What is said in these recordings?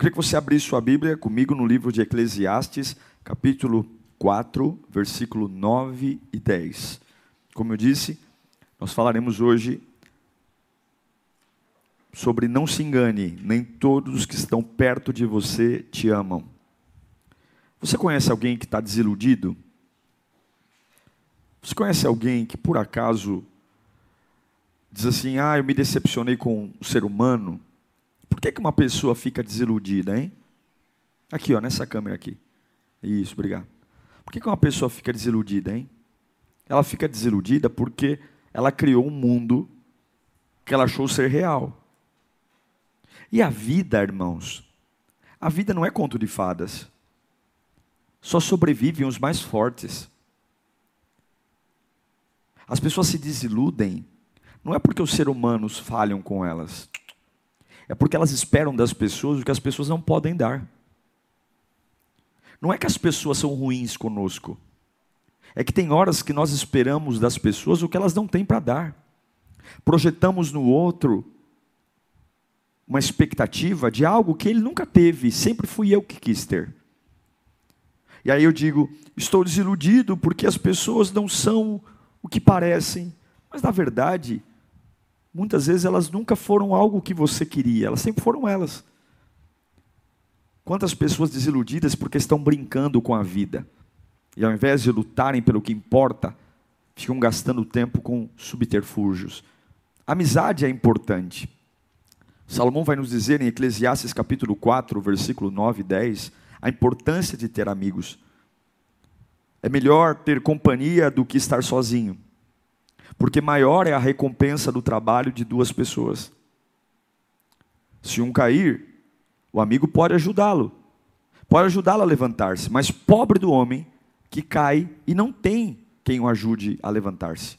Queria que você abrisse sua Bíblia comigo no livro de Eclesiastes, capítulo 4, versículo 9 e 10. Como eu disse, nós falaremos hoje sobre não se engane, nem todos os que estão perto de você te amam. Você conhece alguém que está desiludido? Você conhece alguém que por acaso diz assim: Ah, eu me decepcionei com o ser humano? Por que, que uma pessoa fica desiludida, hein? Aqui, ó, nessa câmera aqui. Isso, obrigado. Por que, que uma pessoa fica desiludida, hein? Ela fica desiludida porque ela criou um mundo que ela achou ser real. E a vida, irmãos, a vida não é conto de fadas. Só sobrevivem os mais fortes. As pessoas se desiludem, não é porque os seres humanos falham com elas. É porque elas esperam das pessoas o que as pessoas não podem dar. Não é que as pessoas são ruins conosco. É que tem horas que nós esperamos das pessoas o que elas não têm para dar. Projetamos no outro uma expectativa de algo que ele nunca teve, sempre fui eu que quis ter. E aí eu digo, estou desiludido porque as pessoas não são o que parecem, mas na verdade, muitas vezes elas nunca foram algo que você queria, elas sempre foram elas. Quantas pessoas desiludidas porque estão brincando com a vida, e ao invés de lutarem pelo que importa, ficam gastando tempo com subterfúgios. Amizade é importante. Salomão vai nos dizer em Eclesiastes capítulo 4, versículo 9 e 10, a importância de ter amigos. É melhor ter companhia do que estar sozinho porque maior é a recompensa do trabalho de duas pessoas. Se um cair, o amigo pode ajudá-lo, pode ajudá-lo a levantar-se, mas pobre do homem que cai e não tem quem o ajude a levantar-se.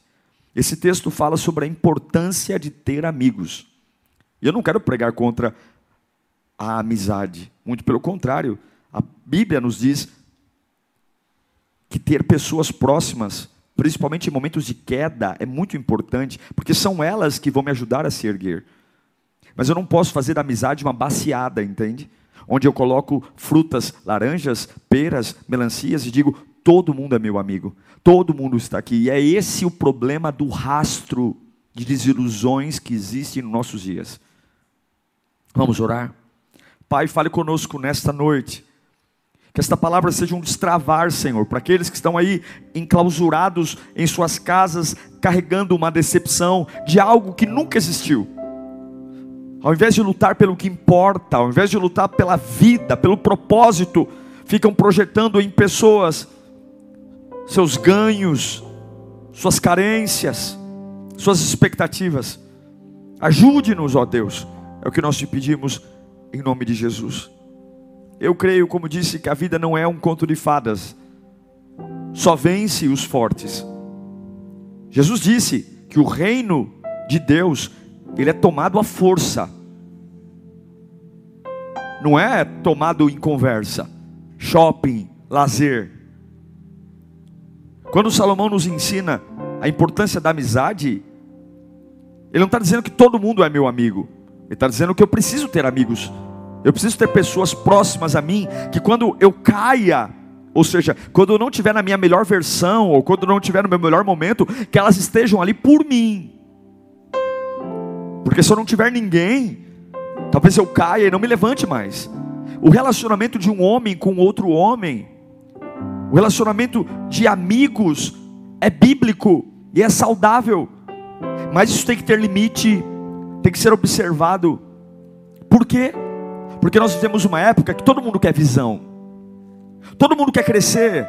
Esse texto fala sobre a importância de ter amigos. E eu não quero pregar contra a amizade, muito pelo contrário, a Bíblia nos diz que ter pessoas próximas principalmente em momentos de queda, é muito importante, porque são elas que vão me ajudar a se erguer. Mas eu não posso fazer da amizade uma baciada, entende? Onde eu coloco frutas, laranjas, peras, melancias e digo: todo mundo é meu amigo, todo mundo está aqui. E é esse o problema do rastro de desilusões que existem nos nossos dias. Vamos orar? Pai, fale conosco nesta noite. Que esta palavra seja um destravar, Senhor, para aqueles que estão aí enclausurados em suas casas, carregando uma decepção de algo que nunca existiu. Ao invés de lutar pelo que importa, ao invés de lutar pela vida, pelo propósito, ficam projetando em pessoas seus ganhos, suas carências, suas expectativas. Ajude-nos, ó Deus, é o que nós te pedimos em nome de Jesus. Eu creio, como disse, que a vida não é um conto de fadas. Só vence os fortes. Jesus disse que o reino de Deus, ele é tomado à força. Não é tomado em conversa, shopping, lazer. Quando Salomão nos ensina a importância da amizade, ele não está dizendo que todo mundo é meu amigo. Ele está dizendo que eu preciso ter amigos eu preciso ter pessoas próximas a mim que quando eu caia, ou seja, quando eu não estiver na minha melhor versão, ou quando eu não estiver no meu melhor momento, que elas estejam ali por mim. Porque se eu não tiver ninguém, talvez eu caia e não me levante mais. O relacionamento de um homem com outro homem, o relacionamento de amigos é bíblico e é saudável. Mas isso tem que ter limite, tem que ser observado. Por quê? Porque nós vivemos uma época que todo mundo quer visão, todo mundo quer crescer,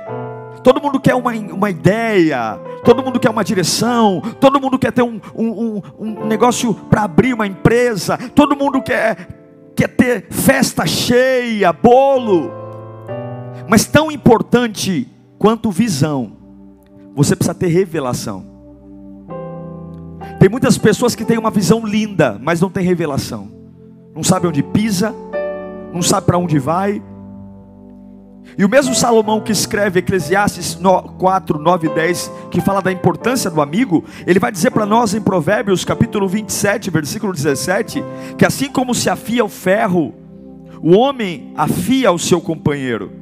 todo mundo quer uma, uma ideia, todo mundo quer uma direção, todo mundo quer ter um, um, um, um negócio para abrir uma empresa, todo mundo quer quer ter festa cheia, bolo, mas tão importante quanto visão, você precisa ter revelação. Tem muitas pessoas que têm uma visão linda, mas não tem revelação. Não sabe onde pisa, não sabe para onde vai. E o mesmo Salomão que escreve Eclesiastes 4, 9 e 10, que fala da importância do amigo, ele vai dizer para nós em Provérbios capítulo 27, versículo 17, que assim como se afia o ferro, o homem afia o seu companheiro.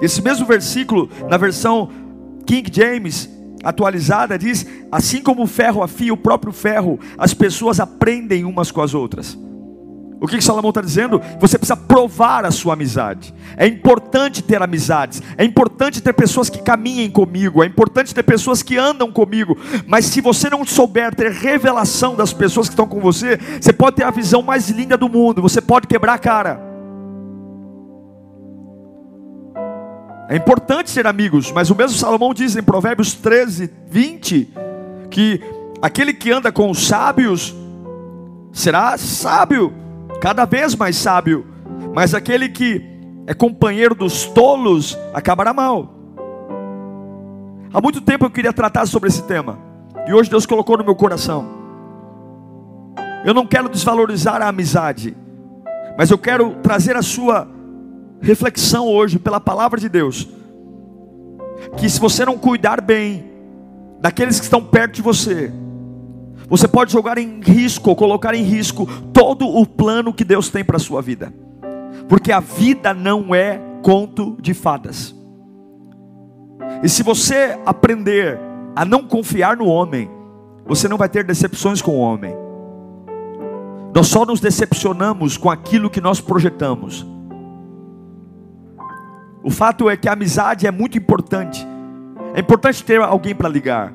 Esse mesmo versículo, na versão King James, atualizada, diz: assim como o ferro afia o próprio ferro, as pessoas aprendem umas com as outras. O que, que Salomão está dizendo? Você precisa provar a sua amizade. É importante ter amizades. É importante ter pessoas que caminhem comigo. É importante ter pessoas que andam comigo. Mas se você não souber ter revelação das pessoas que estão com você, você pode ter a visão mais linda do mundo. Você pode quebrar a cara. É importante ser amigos, mas o mesmo Salomão diz em Provérbios 13, 20, que aquele que anda com os sábios será sábio cada vez mais sábio, mas aquele que é companheiro dos tolos acabará mal. Há muito tempo eu queria tratar sobre esse tema, e hoje Deus colocou no meu coração. Eu não quero desvalorizar a amizade, mas eu quero trazer a sua reflexão hoje pela palavra de Deus. Que se você não cuidar bem daqueles que estão perto de você, você pode jogar em risco, colocar em risco todo o plano que Deus tem para a sua vida. Porque a vida não é conto de fadas. E se você aprender a não confiar no homem, você não vai ter decepções com o homem. Nós só nos decepcionamos com aquilo que nós projetamos. O fato é que a amizade é muito importante. É importante ter alguém para ligar.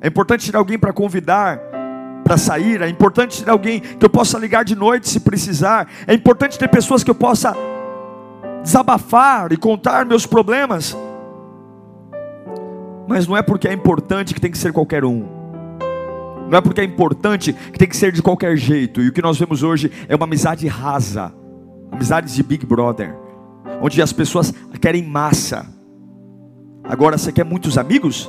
É importante ter alguém para convidar para sair, é importante ter alguém que eu possa ligar de noite se precisar, é importante ter pessoas que eu possa desabafar e contar meus problemas. Mas não é porque é importante que tem que ser qualquer um. Não é porque é importante que tem que ser de qualquer jeito. E o que nós vemos hoje é uma amizade rasa, amizades de Big Brother, onde as pessoas querem massa. Agora, você quer muitos amigos?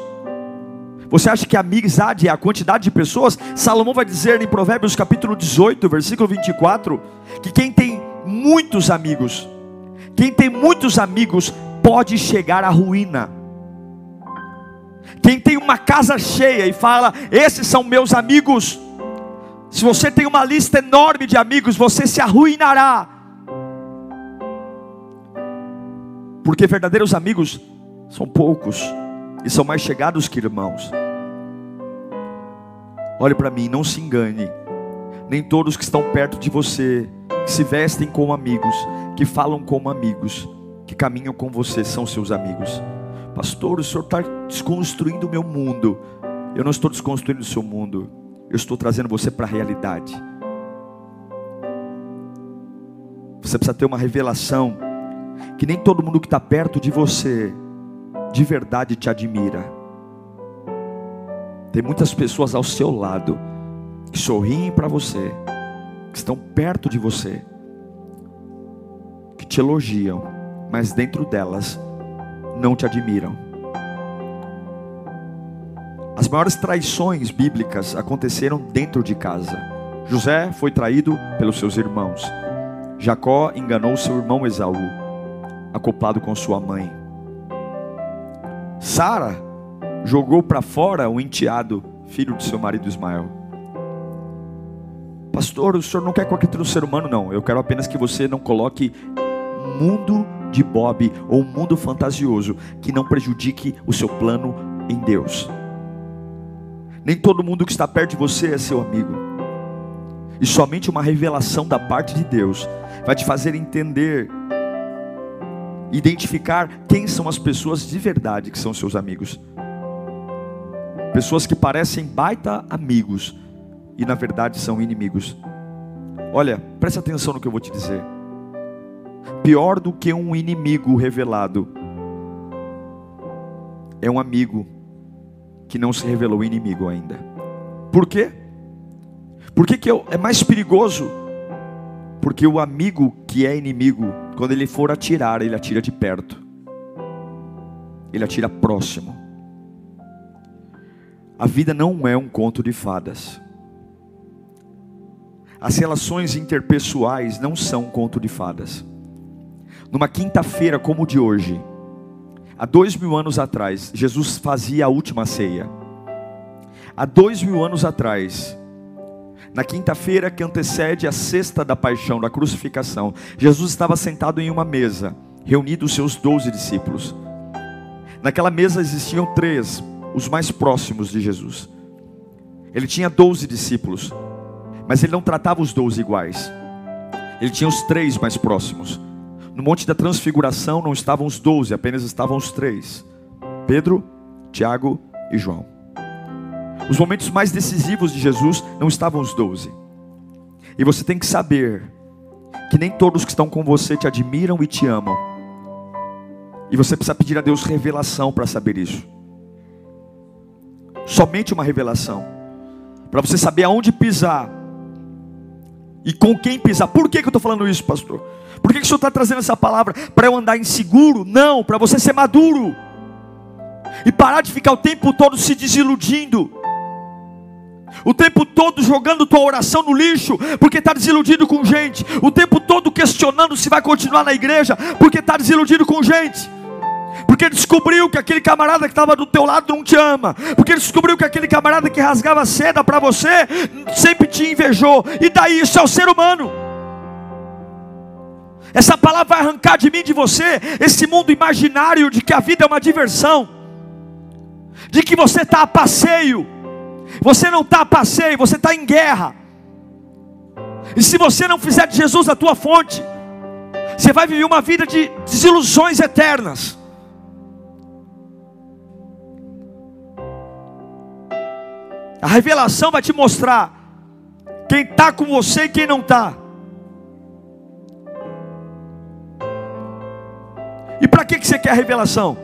Você acha que a amizade é a quantidade de pessoas? Salomão vai dizer em Provérbios capítulo 18, versículo 24, que quem tem muitos amigos, quem tem muitos amigos pode chegar à ruína. Quem tem uma casa cheia e fala, esses são meus amigos, se você tem uma lista enorme de amigos, você se arruinará. Porque verdadeiros amigos são poucos e são mais chegados que irmãos. Olhe para mim, não se engane. Nem todos que estão perto de você, que se vestem como amigos, que falam como amigos, que caminham com você, são seus amigos. Pastor, o senhor está desconstruindo o meu mundo. Eu não estou desconstruindo o seu mundo. Eu estou trazendo você para a realidade. Você precisa ter uma revelação que nem todo mundo que está perto de você de verdade te admira. Tem muitas pessoas ao seu lado que sorriem para você, que estão perto de você, que te elogiam, mas dentro delas não te admiram. As maiores traições bíblicas aconteceram dentro de casa. José foi traído pelos seus irmãos. Jacó enganou seu irmão Esaú, acoplado com sua mãe. Sara jogou para fora o enteado, filho de seu marido Ismael. Pastor, o senhor não quer colocar no ser humano, não. Eu quero apenas que você não coloque mundo de Bob ou um mundo fantasioso que não prejudique o seu plano em Deus. Nem todo mundo que está perto de você é seu amigo. E somente uma revelação da parte de Deus vai te fazer entender identificar quem são as pessoas de verdade que são seus amigos. Pessoas que parecem baita amigos e na verdade são inimigos. Olha, preste atenção no que eu vou te dizer. Pior do que um inimigo revelado é um amigo que não se revelou inimigo ainda. Por quê? Por que, que eu, é mais perigoso? Porque o amigo que é inimigo, quando ele for atirar, ele atira de perto. Ele atira próximo. A vida não é um conto de fadas. As relações interpessoais não são um conto de fadas. Numa quinta-feira como de hoje, há dois mil anos atrás, Jesus fazia a última ceia. Há dois mil anos atrás, na quinta-feira que antecede a sexta da paixão, da crucificação, Jesus estava sentado em uma mesa, reunido os seus doze discípulos. Naquela mesa existiam três, os mais próximos de Jesus. Ele tinha doze discípulos, mas ele não tratava os doze iguais. Ele tinha os três mais próximos. No Monte da Transfiguração não estavam os doze, apenas estavam os três: Pedro, Tiago e João. Os momentos mais decisivos de Jesus não estavam os doze. E você tem que saber que nem todos que estão com você te admiram e te amam. E você precisa pedir a Deus revelação para saber isso. Somente uma revelação. Para você saber aonde pisar. E com quem pisar. Por que, que eu estou falando isso, pastor? Por que, que o senhor está trazendo essa palavra? Para eu andar inseguro? Não, para você ser maduro. E parar de ficar o tempo todo se desiludindo o tempo todo jogando tua oração no lixo, porque está desiludido com gente, o tempo todo questionando se vai continuar na igreja, porque está desiludido com gente. Porque descobriu que aquele camarada que estava do teu lado não te ama. Porque descobriu que aquele camarada que rasgava seda para você sempre te invejou. E daí isso é o ser humano. Essa palavra vai arrancar de mim, de você, esse mundo imaginário de que a vida é uma diversão, de que você está a passeio você não está a passeio, você está em guerra. E se você não fizer de Jesus a tua fonte, você vai viver uma vida de desilusões eternas. A revelação vai te mostrar quem está com você e quem não está. E para que, que você quer a revelação?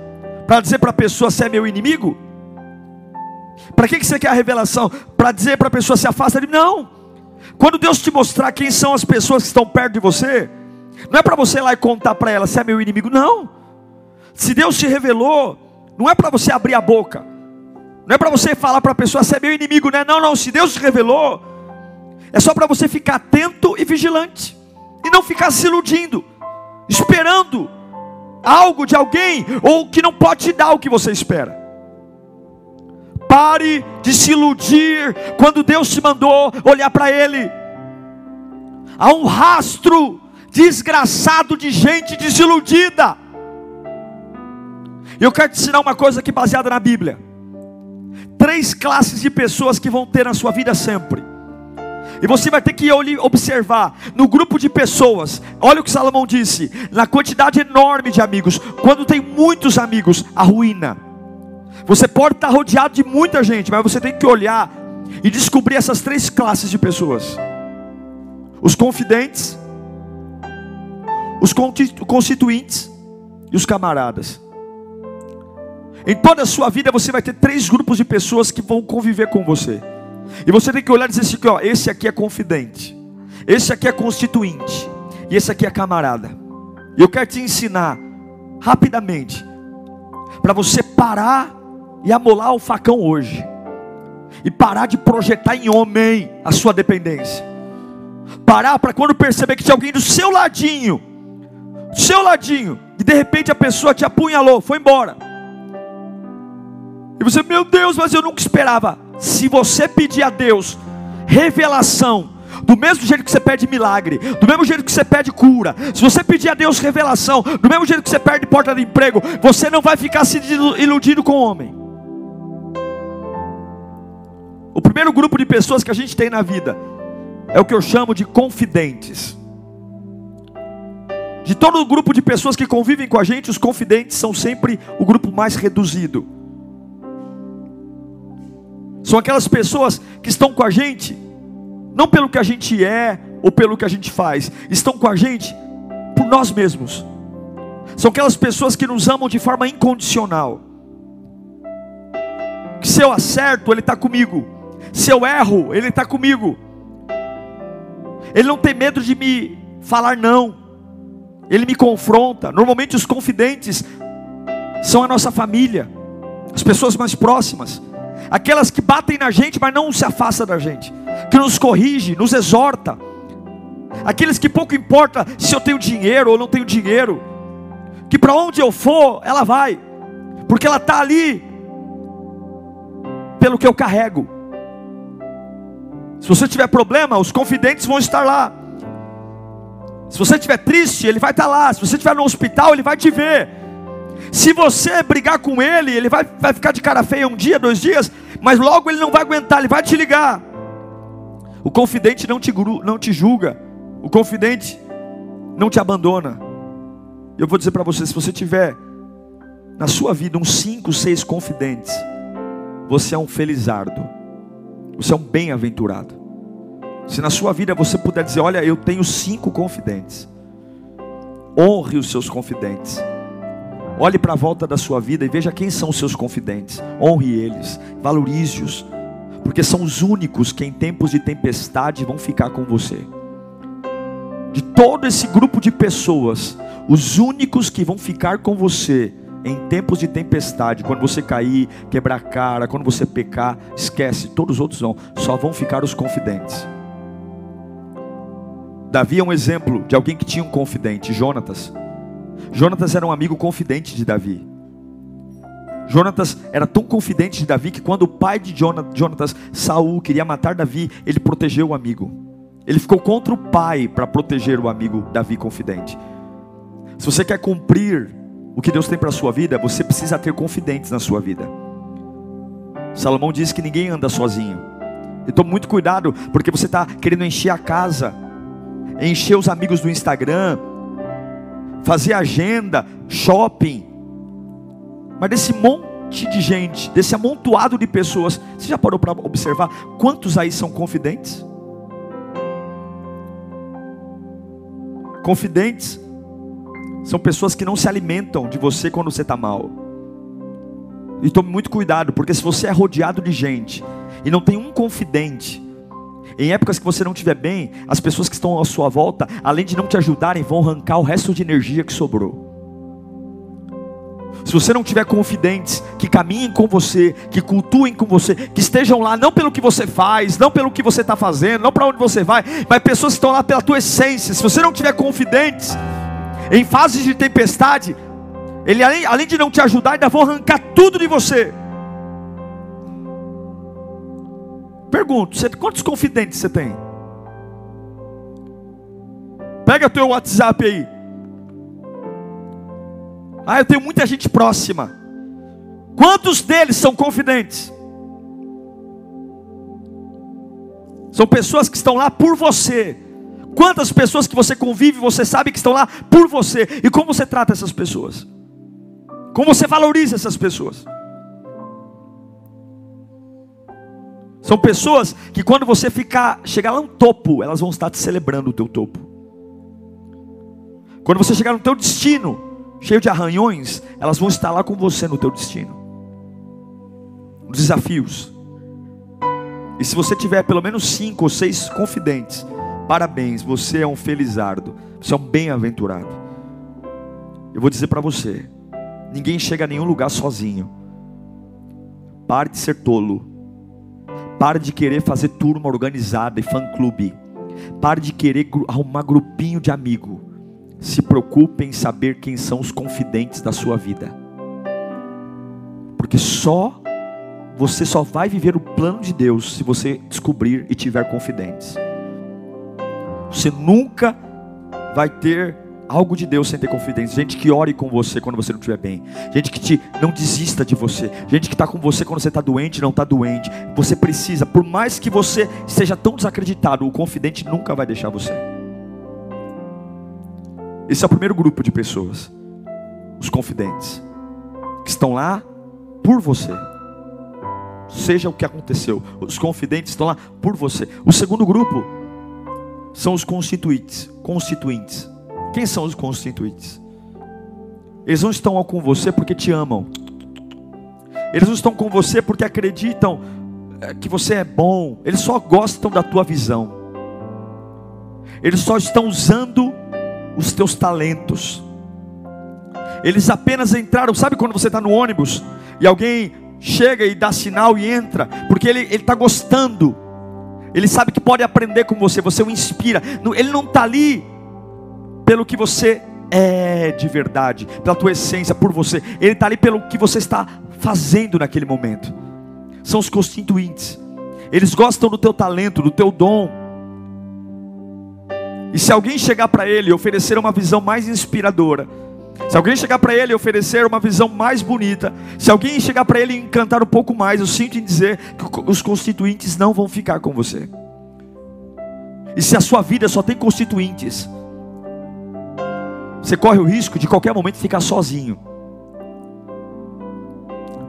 Para dizer para a pessoa se é meu inimigo? Para que você quer a revelação? Para dizer para a pessoa se afasta de mim? Não. Quando Deus te mostrar quem são as pessoas que estão perto de você, não é para você ir lá e contar para ela se é meu inimigo, não. Se Deus te revelou, não é para você abrir a boca, não é para você falar para a pessoa se é meu inimigo, né? Não, não. Se Deus te revelou, é só para você ficar atento e vigilante, e não ficar se iludindo, esperando algo de alguém, ou que não pode te dar o que você espera. Pare de se iludir quando Deus te mandou olhar para Ele. Há um rastro desgraçado de gente desiludida. Eu quero te ensinar uma coisa aqui baseada na Bíblia. Três classes de pessoas que vão ter na sua vida sempre. E você vai ter que observar no grupo de pessoas. Olha o que Salomão disse: na quantidade enorme de amigos. Quando tem muitos amigos, a ruína. Você pode estar rodeado de muita gente, mas você tem que olhar e descobrir essas três classes de pessoas: os confidentes, os constituintes e os camaradas. Em toda a sua vida você vai ter três grupos de pessoas que vão conviver com você. E você tem que olhar e dizer assim: ó, esse aqui é confidente, esse aqui é constituinte, e esse aqui é camarada. E eu quero te ensinar rapidamente para você parar e amolar o facão hoje. E parar de projetar em homem a sua dependência. Parar para quando perceber que tinha alguém do seu ladinho, do seu ladinho, e de repente a pessoa te apunhalou, foi embora. E você, meu Deus, mas eu nunca esperava. Se você pedir a Deus revelação do mesmo jeito que você pede milagre, do mesmo jeito que você pede cura, se você pedir a Deus revelação, do mesmo jeito que você perde porta de emprego, você não vai ficar se iludindo com o homem. O primeiro grupo de pessoas que a gente tem na vida é o que eu chamo de confidentes. De todo o grupo de pessoas que convivem com a gente, os confidentes são sempre o grupo mais reduzido. São aquelas pessoas que estão com a gente, não pelo que a gente é ou pelo que a gente faz, estão com a gente por nós mesmos. São aquelas pessoas que nos amam de forma incondicional. Que se eu acerto, Ele está comigo. Se eu erro, Ele está comigo. Ele não tem medo de me falar não. Ele me confronta. Normalmente os confidentes são a nossa família, as pessoas mais próximas, aquelas que batem na gente, mas não se afastam da gente, que nos corrige, nos exorta, aqueles que pouco importa se eu tenho dinheiro ou não tenho dinheiro, que para onde eu for, ela vai, porque ela está ali pelo que eu carrego. Se você tiver problema, os confidentes vão estar lá. Se você estiver triste, ele vai estar lá. Se você estiver no hospital, ele vai te ver. Se você brigar com ele, ele vai, vai ficar de cara feia um dia, dois dias, mas logo ele não vai aguentar, ele vai te ligar. O confidente não te, não te julga, o confidente não te abandona. Eu vou dizer para você: se você tiver na sua vida uns cinco, seis confidentes, você é um felizardo. Você é um bem-aventurado. Se na sua vida você puder dizer: Olha, eu tenho cinco confidentes. Honre os seus confidentes. Olhe para a volta da sua vida e veja quem são os seus confidentes. Honre eles, valorize-os, porque são os únicos que em tempos de tempestade vão ficar com você. De todo esse grupo de pessoas, os únicos que vão ficar com você em tempos de tempestade, quando você cair, quebrar a cara, quando você pecar, esquece, todos os outros não, só vão ficar os confidentes. Davi é um exemplo de alguém que tinha um confidente, Jonatas. Jonatas era um amigo confidente de Davi. Jonatas era tão confidente de Davi que quando o pai de Jonatas, Saul, queria matar Davi, ele protegeu o amigo. Ele ficou contra o pai para proteger o amigo Davi confidente. Se você quer cumprir o que Deus tem para a sua vida, você precisa ter confidentes na sua vida. Salomão diz que ninguém anda sozinho. Então, muito cuidado, porque você está querendo encher a casa, encher os amigos do Instagram, fazer agenda, shopping. Mas desse monte de gente, desse amontoado de pessoas, você já parou para observar quantos aí são confidentes? Confidentes são pessoas que não se alimentam de você quando você está mal. E tome muito cuidado, porque se você é rodeado de gente e não tem um confidente, em épocas que você não estiver bem, as pessoas que estão à sua volta, além de não te ajudarem, vão arrancar o resto de energia que sobrou. Se você não tiver confidentes que caminhem com você, que cultuem com você, que estejam lá não pelo que você faz, não pelo que você está fazendo, não para onde você vai, mas pessoas que estão lá pela tua essência. Se você não tiver confidentes, em fases de tempestade, ele além, além de não te ajudar, ainda vão arrancar tudo de você. Pergunto, você, quantos confidentes você tem? Pega teu WhatsApp aí. Ah, eu tenho muita gente próxima. Quantos deles são confidentes? São pessoas que estão lá por você, Quantas pessoas que você convive, você sabe que estão lá por você, e como você trata essas pessoas? Como você valoriza essas pessoas? São pessoas que quando você ficar, chegar lá no topo, elas vão estar te celebrando o teu topo. Quando você chegar no teu destino, cheio de arranhões, elas vão estar lá com você no teu destino. Os desafios. E se você tiver pelo menos cinco ou seis confidentes, Parabéns, você é um felizardo, você é um bem-aventurado. Eu vou dizer para você: ninguém chega a nenhum lugar sozinho. Pare de ser tolo. Pare de querer fazer turma organizada e fã-clube. Pare de querer arrumar grupinho de amigo. Se preocupe em saber quem são os confidentes da sua vida. Porque só você só vai viver o plano de Deus se você descobrir e tiver confidentes. Você nunca vai ter algo de Deus sem ter confidência. Gente que ore com você quando você não estiver bem. Gente que te, não desista de você. Gente que está com você quando você está doente não está doente. Você precisa, por mais que você seja tão desacreditado, o confidente nunca vai deixar você. Esse é o primeiro grupo de pessoas. Os confidentes. Que estão lá por você. Seja o que aconteceu. Os confidentes estão lá por você. O segundo grupo são os constituintes. Constituintes. Quem são os constituintes? Eles não estão com você porque te amam. Eles não estão com você porque acreditam eh, que você é bom. Eles só gostam da tua visão. Eles só estão usando os teus talentos. Eles apenas entraram, sabe quando você está no ônibus e alguém chega e dá sinal e entra, porque ele está gostando, ele sabe que pode aprender com você, você o inspira, ele não está ali pelo que você é de verdade, pela tua essência, por você, ele está ali pelo que você está fazendo naquele momento. São os constituintes, eles gostam do teu talento, do teu dom. E se alguém chegar para ele e oferecer uma visão mais inspiradora, se alguém chegar para ele e oferecer uma visão mais bonita, se alguém chegar para ele e encantar um pouco mais, eu sinto em dizer que os constituintes não vão ficar com você. E se a sua vida só tem constituintes, você corre o risco de qualquer momento ficar sozinho.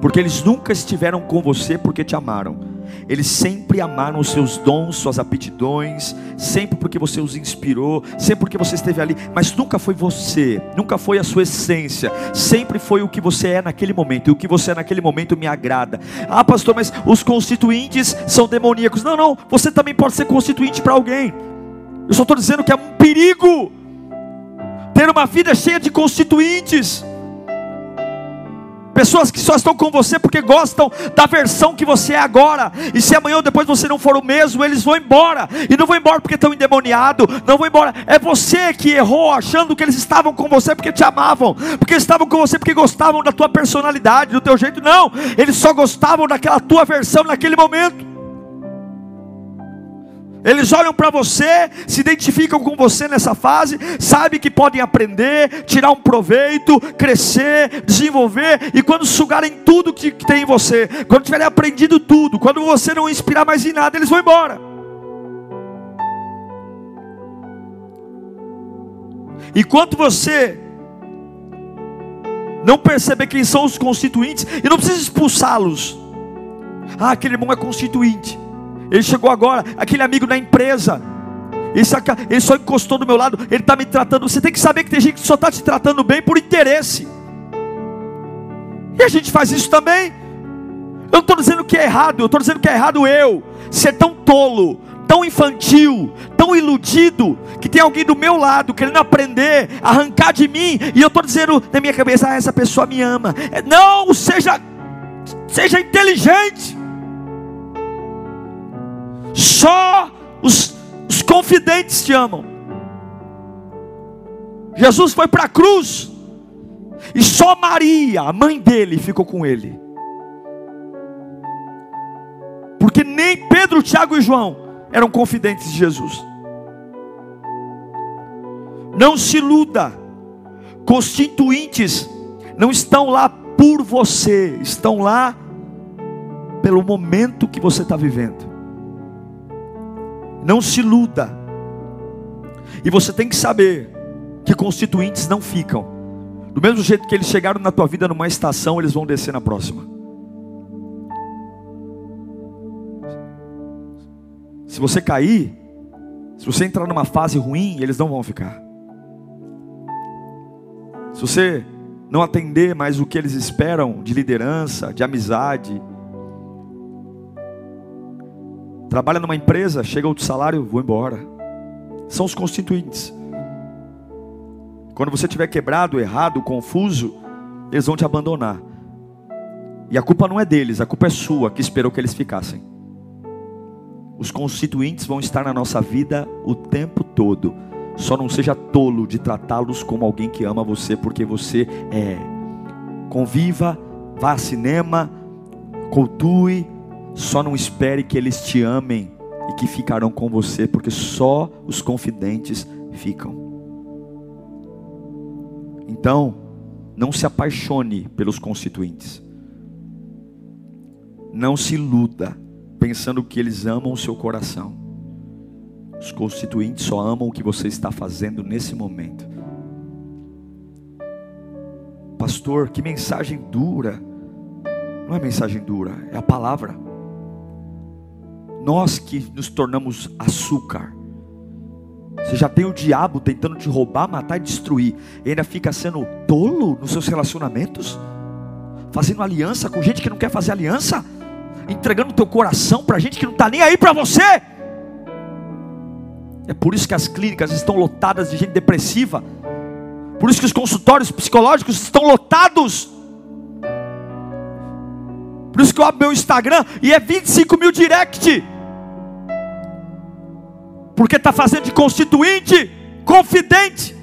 Porque eles nunca estiveram com você porque te amaram eles sempre amaram os seus dons, suas aptidões, sempre porque você os inspirou, sempre porque você esteve ali, mas nunca foi você, nunca foi a sua essência, sempre foi o que você é naquele momento, e o que você é naquele momento me agrada. Ah, pastor, mas os constituintes são demoníacos. Não, não, você também pode ser constituinte para alguém. Eu só estou dizendo que é um perigo ter uma vida cheia de constituintes. Pessoas que só estão com você porque gostam da versão que você é agora. E se amanhã ou depois você não for o mesmo, eles vão embora. E não vão embora porque estão endemoniados. Não vão embora. É você que errou achando que eles estavam com você porque te amavam. Porque estavam com você porque gostavam da tua personalidade, do teu jeito. Não. Eles só gostavam daquela tua versão naquele momento. Eles olham para você, se identificam com você nessa fase, sabem que podem aprender, tirar um proveito, crescer, desenvolver, e quando sugarem tudo que tem em você, quando tiverem aprendido tudo, quando você não inspirar mais em nada, eles vão embora. Enquanto você não perceber quem são os constituintes, e não precisa expulsá-los. Ah, aquele irmão é constituinte. Ele chegou agora, aquele amigo na empresa. ele só encostou do meu lado, ele está me tratando. Você tem que saber que tem gente que só está te tratando bem por interesse. E a gente faz isso também. Eu não estou dizendo que é errado, eu estou dizendo que é errado eu ser tão tolo, tão infantil, tão iludido, que tem alguém do meu lado querendo aprender, arrancar de mim, e eu estou dizendo na minha cabeça, ah, essa pessoa me ama. É, não, seja, seja inteligente. Só os, os confidentes te amam. Jesus foi para a cruz. E só Maria, a mãe dele, ficou com ele. Porque nem Pedro, Tiago e João eram confidentes de Jesus. Não se iluda. Constituintes não estão lá por você, estão lá pelo momento que você está vivendo. Não se iluda. E você tem que saber que constituintes não ficam. Do mesmo jeito que eles chegaram na tua vida numa estação, eles vão descer na próxima. Se você cair, se você entrar numa fase ruim, eles não vão ficar. Se você não atender mais o que eles esperam de liderança, de amizade, Trabalha numa empresa, chega outro salário, vou embora. São os constituintes. Quando você estiver quebrado, errado, confuso, eles vão te abandonar. E a culpa não é deles, a culpa é sua que esperou que eles ficassem. Os constituintes vão estar na nossa vida o tempo todo. Só não seja tolo de tratá-los como alguém que ama você, porque você é. Conviva, vá ao cinema, cultue, só não espere que eles te amem e que ficarão com você, porque só os confidentes ficam. Então, não se apaixone pelos constituintes. Não se iluda pensando que eles amam o seu coração. Os constituintes só amam o que você está fazendo nesse momento. Pastor, que mensagem dura. Não é mensagem dura, é a palavra. Nós que nos tornamos açúcar. Você já tem o diabo tentando te roubar, matar e destruir. E ainda fica sendo tolo nos seus relacionamentos? Fazendo aliança com gente que não quer fazer aliança? Entregando teu coração para gente que não está nem aí para você? É por isso que as clínicas estão lotadas de gente depressiva. Por isso que os consultórios psicológicos estão lotados. Por isso que eu abro meu Instagram e é 25 mil direct. Porque está fazendo de constituinte, confidente.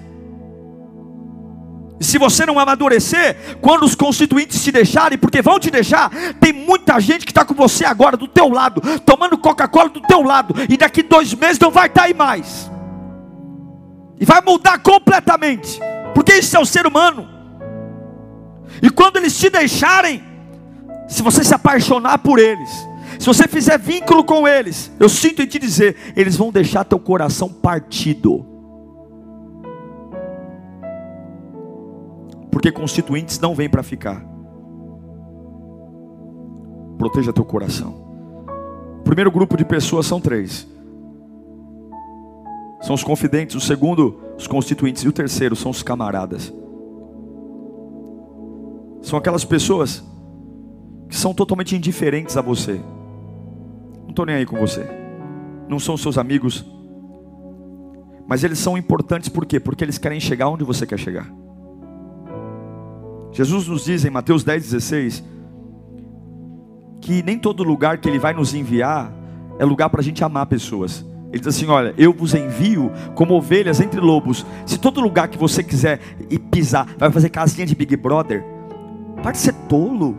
E se você não amadurecer, quando os constituintes te deixarem, porque vão te deixar, tem muita gente que está com você agora, do teu lado, tomando Coca-Cola do teu lado, e daqui dois meses não vai estar tá aí mais. E vai mudar completamente, porque isso é o ser humano. E quando eles te deixarem, se você se apaixonar por eles, se você fizer vínculo com eles, eu sinto em te dizer, eles vão deixar teu coração partido. Porque constituintes não vêm para ficar. Proteja teu coração. O primeiro grupo de pessoas são três. São os confidentes, o segundo, os constituintes, e o terceiro são os camaradas. São aquelas pessoas que são totalmente indiferentes a você. Não estou nem aí com você. Não são seus amigos. Mas eles são importantes por quê? Porque eles querem chegar onde você quer chegar. Jesus nos diz em Mateus 10,16 que nem todo lugar que Ele vai nos enviar é lugar para a gente amar pessoas. Ele diz assim: Olha, eu vos envio como ovelhas entre lobos. Se todo lugar que você quiser pisar vai fazer casinha de Big Brother, pode ser tolo.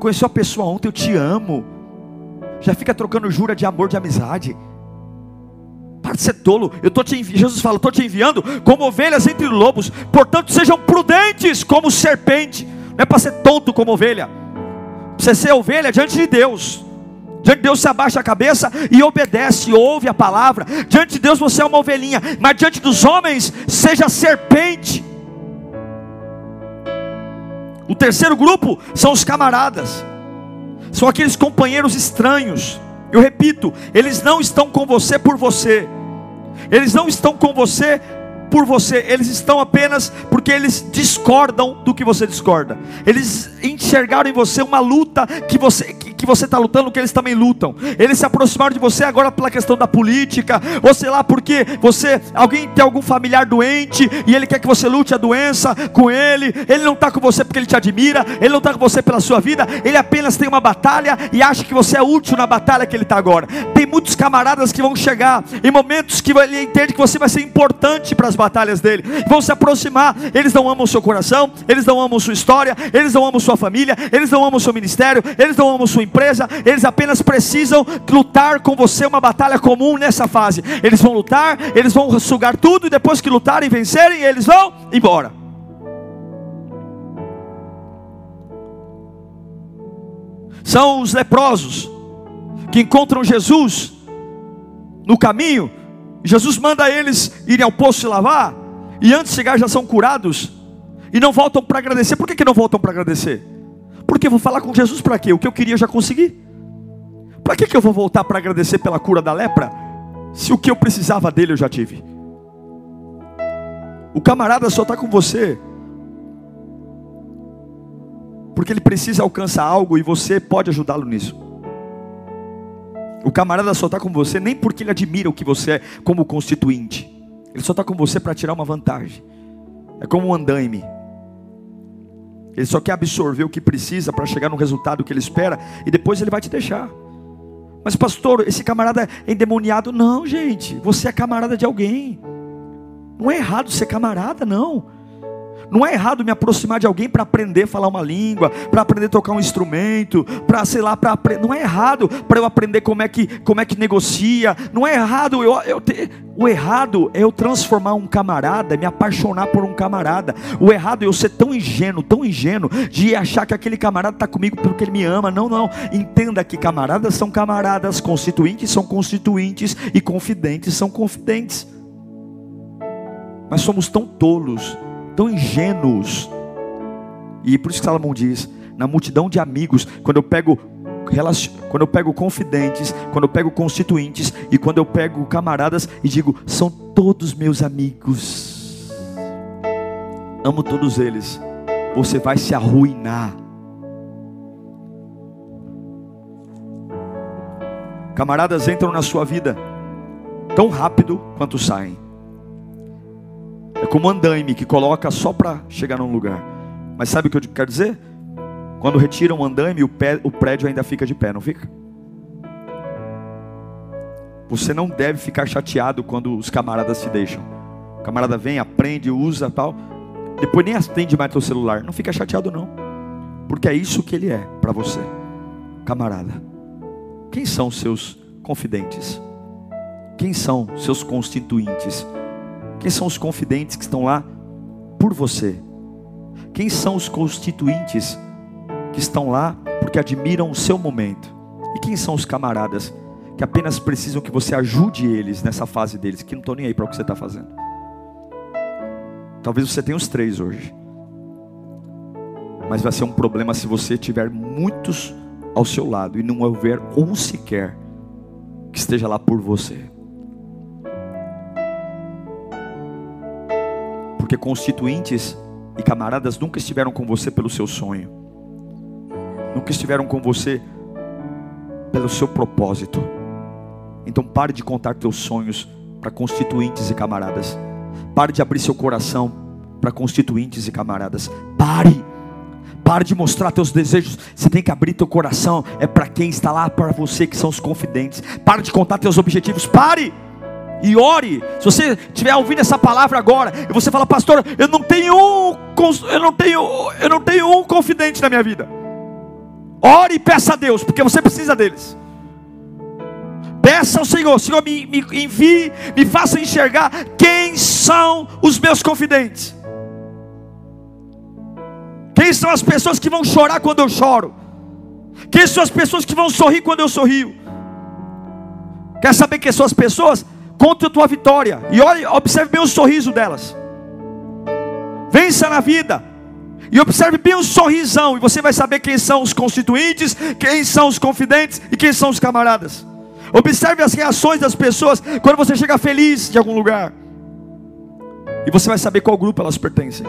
Conheceu a pessoa ontem, eu te amo. Já fica trocando jura de amor, de amizade. Para de ser tolo. Eu tô te envi... Jesus fala, estou te enviando como ovelhas entre lobos. Portanto, sejam prudentes como serpente. Não é para ser tonto como ovelha. Você ser ovelha diante de Deus. Diante de Deus você abaixa a cabeça e obedece, ouve a palavra. Diante de Deus você é uma ovelhinha, mas diante dos homens seja serpente. O terceiro grupo são os camaradas. São aqueles companheiros estranhos. Eu repito, eles não estão com você por você. Eles não estão com você por você, eles estão apenas porque eles discordam do que você discorda. Eles enxergaram em você uma luta que você que, que você está lutando, que eles também lutam. Eles se aproximaram de você agora pela questão da política, ou sei lá, porque você, alguém tem algum familiar doente e ele quer que você lute a doença com ele. Ele não está com você porque ele te admira, ele não está com você pela sua vida, ele apenas tem uma batalha e acha que você é útil na batalha que ele está agora. Tem muitos camaradas que vão chegar em momentos que ele entende que você vai ser importante para as batalhas dele, vão se aproximar. Eles não amam o seu coração, eles não amam sua história, eles não amam sua família, eles não amam seu ministério, eles não amam sua empresa, eles apenas precisam lutar com você uma batalha comum nessa fase. Eles vão lutar, eles vão sugar tudo e depois que lutarem e vencerem, eles vão embora. São os leprosos que encontram Jesus no caminho Jesus manda eles irem ao poço se lavar, e antes de chegar já são curados, e não voltam para agradecer. Por que, que não voltam para agradecer? Porque eu vou falar com Jesus para quê? O que eu queria eu já consegui. Para que, que eu vou voltar para agradecer pela cura da lepra? Se o que eu precisava dele eu já tive. O camarada só está com você porque ele precisa alcançar algo e você pode ajudá-lo nisso. O camarada só está com você nem porque ele admira o que você é como constituinte. Ele só está com você para tirar uma vantagem. É como um andaime. Ele só quer absorver o que precisa para chegar no resultado que ele espera e depois ele vai te deixar. Mas pastor, esse camarada é endemoniado? Não, gente. Você é camarada de alguém. Não é errado ser camarada, não. Não é errado me aproximar de alguém para aprender a falar uma língua, para aprender a tocar um instrumento, para sei lá, para aprender. Não é errado para eu aprender como é que como é que negocia. Não é errado eu, eu te... o errado é eu transformar um camarada, me apaixonar por um camarada. O errado é eu ser tão ingênuo, tão ingênuo de achar que aquele camarada está comigo porque ele me ama. Não, não. Entenda que camaradas são camaradas, constituintes são constituintes e confidentes são confidentes. Mas somos tão tolos tão ingênuos. E por isso que Salomão diz: na multidão de amigos, quando eu pego quando eu pego confidentes, quando eu pego constituintes e quando eu pego camaradas e digo, são todos meus amigos. Amo todos eles. Você vai se arruinar. Camaradas entram na sua vida tão rápido quanto saem. É como andaime que coloca só para chegar num lugar. Mas sabe o que eu quero dizer? Quando retiram o andaime, o, pé, o prédio ainda fica de pé, não fica? Você não deve ficar chateado quando os camaradas se deixam. O camarada vem, aprende, usa tal. Depois nem atende mais teu celular. Não fica chateado não. Porque é isso que ele é para você. Camarada. Quem são seus confidentes? Quem são seus constituintes? Quem são os confidentes que estão lá por você? Quem são os constituintes que estão lá porque admiram o seu momento? E quem são os camaradas que apenas precisam que você ajude eles nessa fase deles, que não estão nem aí para o que você está fazendo? Talvez você tenha os três hoje, mas vai ser um problema se você tiver muitos ao seu lado e não houver um sequer que esteja lá por você. Porque constituintes e camaradas nunca estiveram com você pelo seu sonho, nunca estiveram com você pelo seu propósito. Então pare de contar teus sonhos para constituintes e camaradas. Pare de abrir seu coração para constituintes e camaradas. Pare. Pare de mostrar teus desejos. Você tem que abrir teu coração. É para quem está lá, para você que são os confidentes. Pare de contar teus objetivos. Pare e ore. Se você estiver ouvindo essa palavra agora e você fala, pastor, eu não tenho um, eu não tenho, eu não tenho um confidente na minha vida. Ore e peça a Deus, porque você precisa deles. Peça ao Senhor, Senhor, me, me envie, me faça enxergar quem são os meus confidentes. Quem são as pessoas que vão chorar quando eu choro? Quem são as pessoas que vão sorrir quando eu sorrio? Quer saber quem são as pessoas? Conte a tua vitória e observe bem o sorriso delas. Vença na vida. E observe bem o sorrisão, e você vai saber quem são os constituintes, quem são os confidentes e quem são os camaradas. Observe as reações das pessoas quando você chega feliz de algum lugar. E você vai saber qual grupo elas pertencem.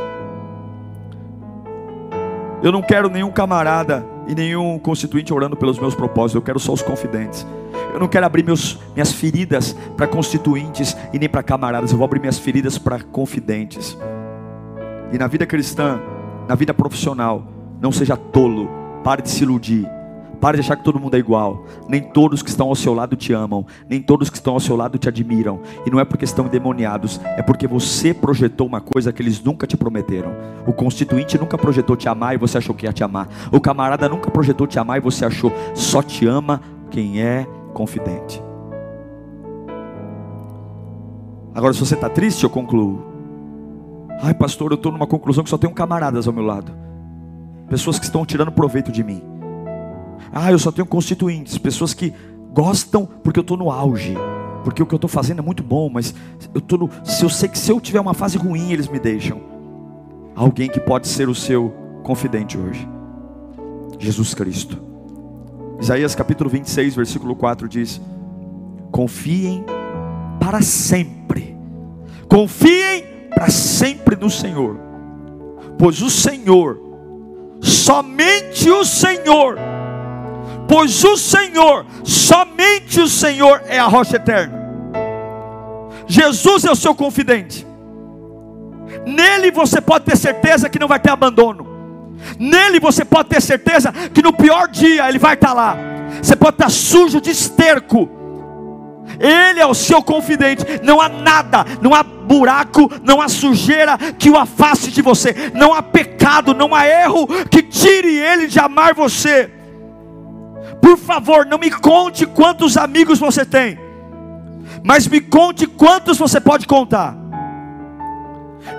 Eu não quero nenhum camarada e nenhum constituinte orando pelos meus propósitos, eu quero só os confidentes. Eu não quero abrir meus, minhas feridas para constituintes e nem para camaradas, eu vou abrir minhas feridas para confidentes. E na vida cristã, na vida profissional, não seja tolo, pare de se iludir. Pare de achar que todo mundo é igual. Nem todos que estão ao seu lado te amam. Nem todos que estão ao seu lado te admiram. E não é porque estão endemoniados. É porque você projetou uma coisa que eles nunca te prometeram. O constituinte nunca projetou te amar e você achou que ia te amar. O camarada nunca projetou te amar e você achou. Só te ama quem é confidente. Agora, se você está triste, eu concluo. Ai, pastor, eu estou numa conclusão que só tenho camaradas ao meu lado. Pessoas que estão tirando proveito de mim. Ah, eu só tenho constituintes, pessoas que gostam porque eu estou no auge, porque o que eu estou fazendo é muito bom, mas eu tô no, se eu sei que se eu tiver uma fase ruim, eles me deixam. Alguém que pode ser o seu confidente hoje. Jesus Cristo. Isaías capítulo 26, versículo 4 diz: Confiem para sempre. Confiem para sempre no Senhor. Pois o Senhor, somente o Senhor pois o Senhor, somente o Senhor é a rocha eterna. Jesus é o seu confidente. Nele você pode ter certeza que não vai ter abandono. Nele você pode ter certeza que no pior dia ele vai estar lá. Você pode estar sujo de esterco. Ele é o seu confidente. Não há nada, não há buraco, não há sujeira que o afaste de você. Não há pecado, não há erro que tire ele de amar você. Por favor, não me conte quantos amigos você tem, mas me conte quantos você pode contar.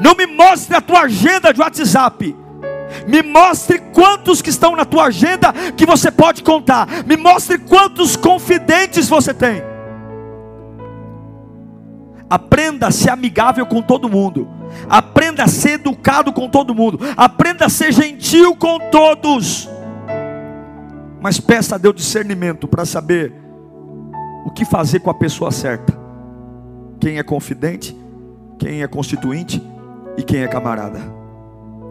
Não me mostre a tua agenda de WhatsApp. Me mostre quantos que estão na tua agenda que você pode contar. Me mostre quantos confidentes você tem. Aprenda a ser amigável com todo mundo. Aprenda a ser educado com todo mundo. Aprenda a ser gentil com todos mas peça a Deus discernimento para saber o que fazer com a pessoa certa. Quem é confidente, quem é constituinte e quem é camarada.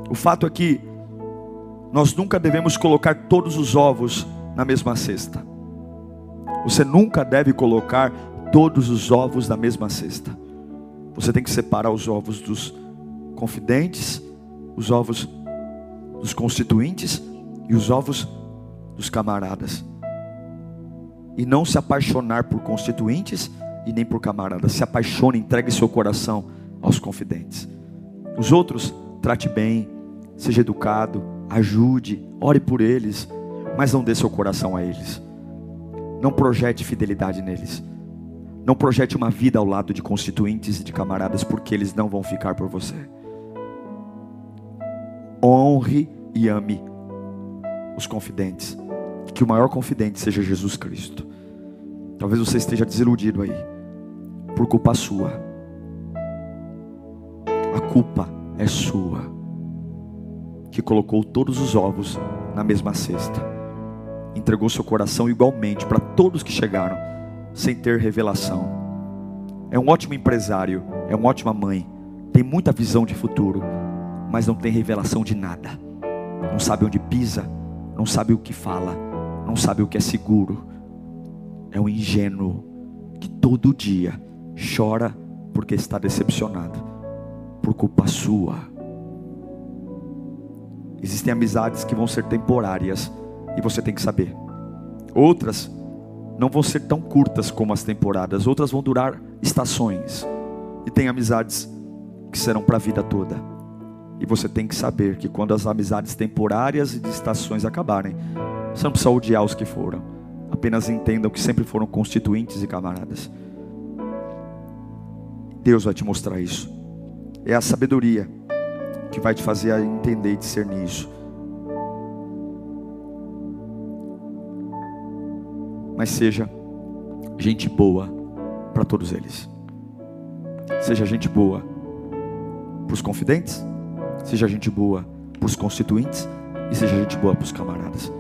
O fato é que nós nunca devemos colocar todos os ovos na mesma cesta. Você nunca deve colocar todos os ovos da mesma cesta. Você tem que separar os ovos dos confidentes, os ovos dos constituintes e os ovos dos camaradas. E não se apaixonar por constituintes e nem por camaradas. Se apaixone, entregue seu coração aos confidentes. Os outros, trate bem, seja educado, ajude, ore por eles, mas não dê seu coração a eles. Não projete fidelidade neles. Não projete uma vida ao lado de constituintes e de camaradas, porque eles não vão ficar por você. Honre e ame os confidentes. Que o maior confidente seja Jesus Cristo. Talvez você esteja desiludido aí, por culpa sua. A culpa é sua, que colocou todos os ovos na mesma cesta, entregou seu coração igualmente para todos que chegaram, sem ter revelação. É um ótimo empresário, é uma ótima mãe, tem muita visão de futuro, mas não tem revelação de nada, não sabe onde pisa, não sabe o que fala, não sabe o que é seguro. É um ingênuo que todo dia chora porque está decepcionado, por culpa sua. Existem amizades que vão ser temporárias e você tem que saber. Outras não vão ser tão curtas como as temporadas, outras vão durar estações. E tem amizades que serão para a vida toda. E você tem que saber que quando as amizades temporárias e de estações acabarem, você não precisa odiar os que foram. Apenas entendam que sempre foram constituintes e camaradas. Deus vai te mostrar isso. É a sabedoria que vai te fazer entender e discernir isso. Mas seja gente boa para todos eles. Seja gente boa para os confidentes, seja gente boa para os constituintes e seja gente boa para os camaradas.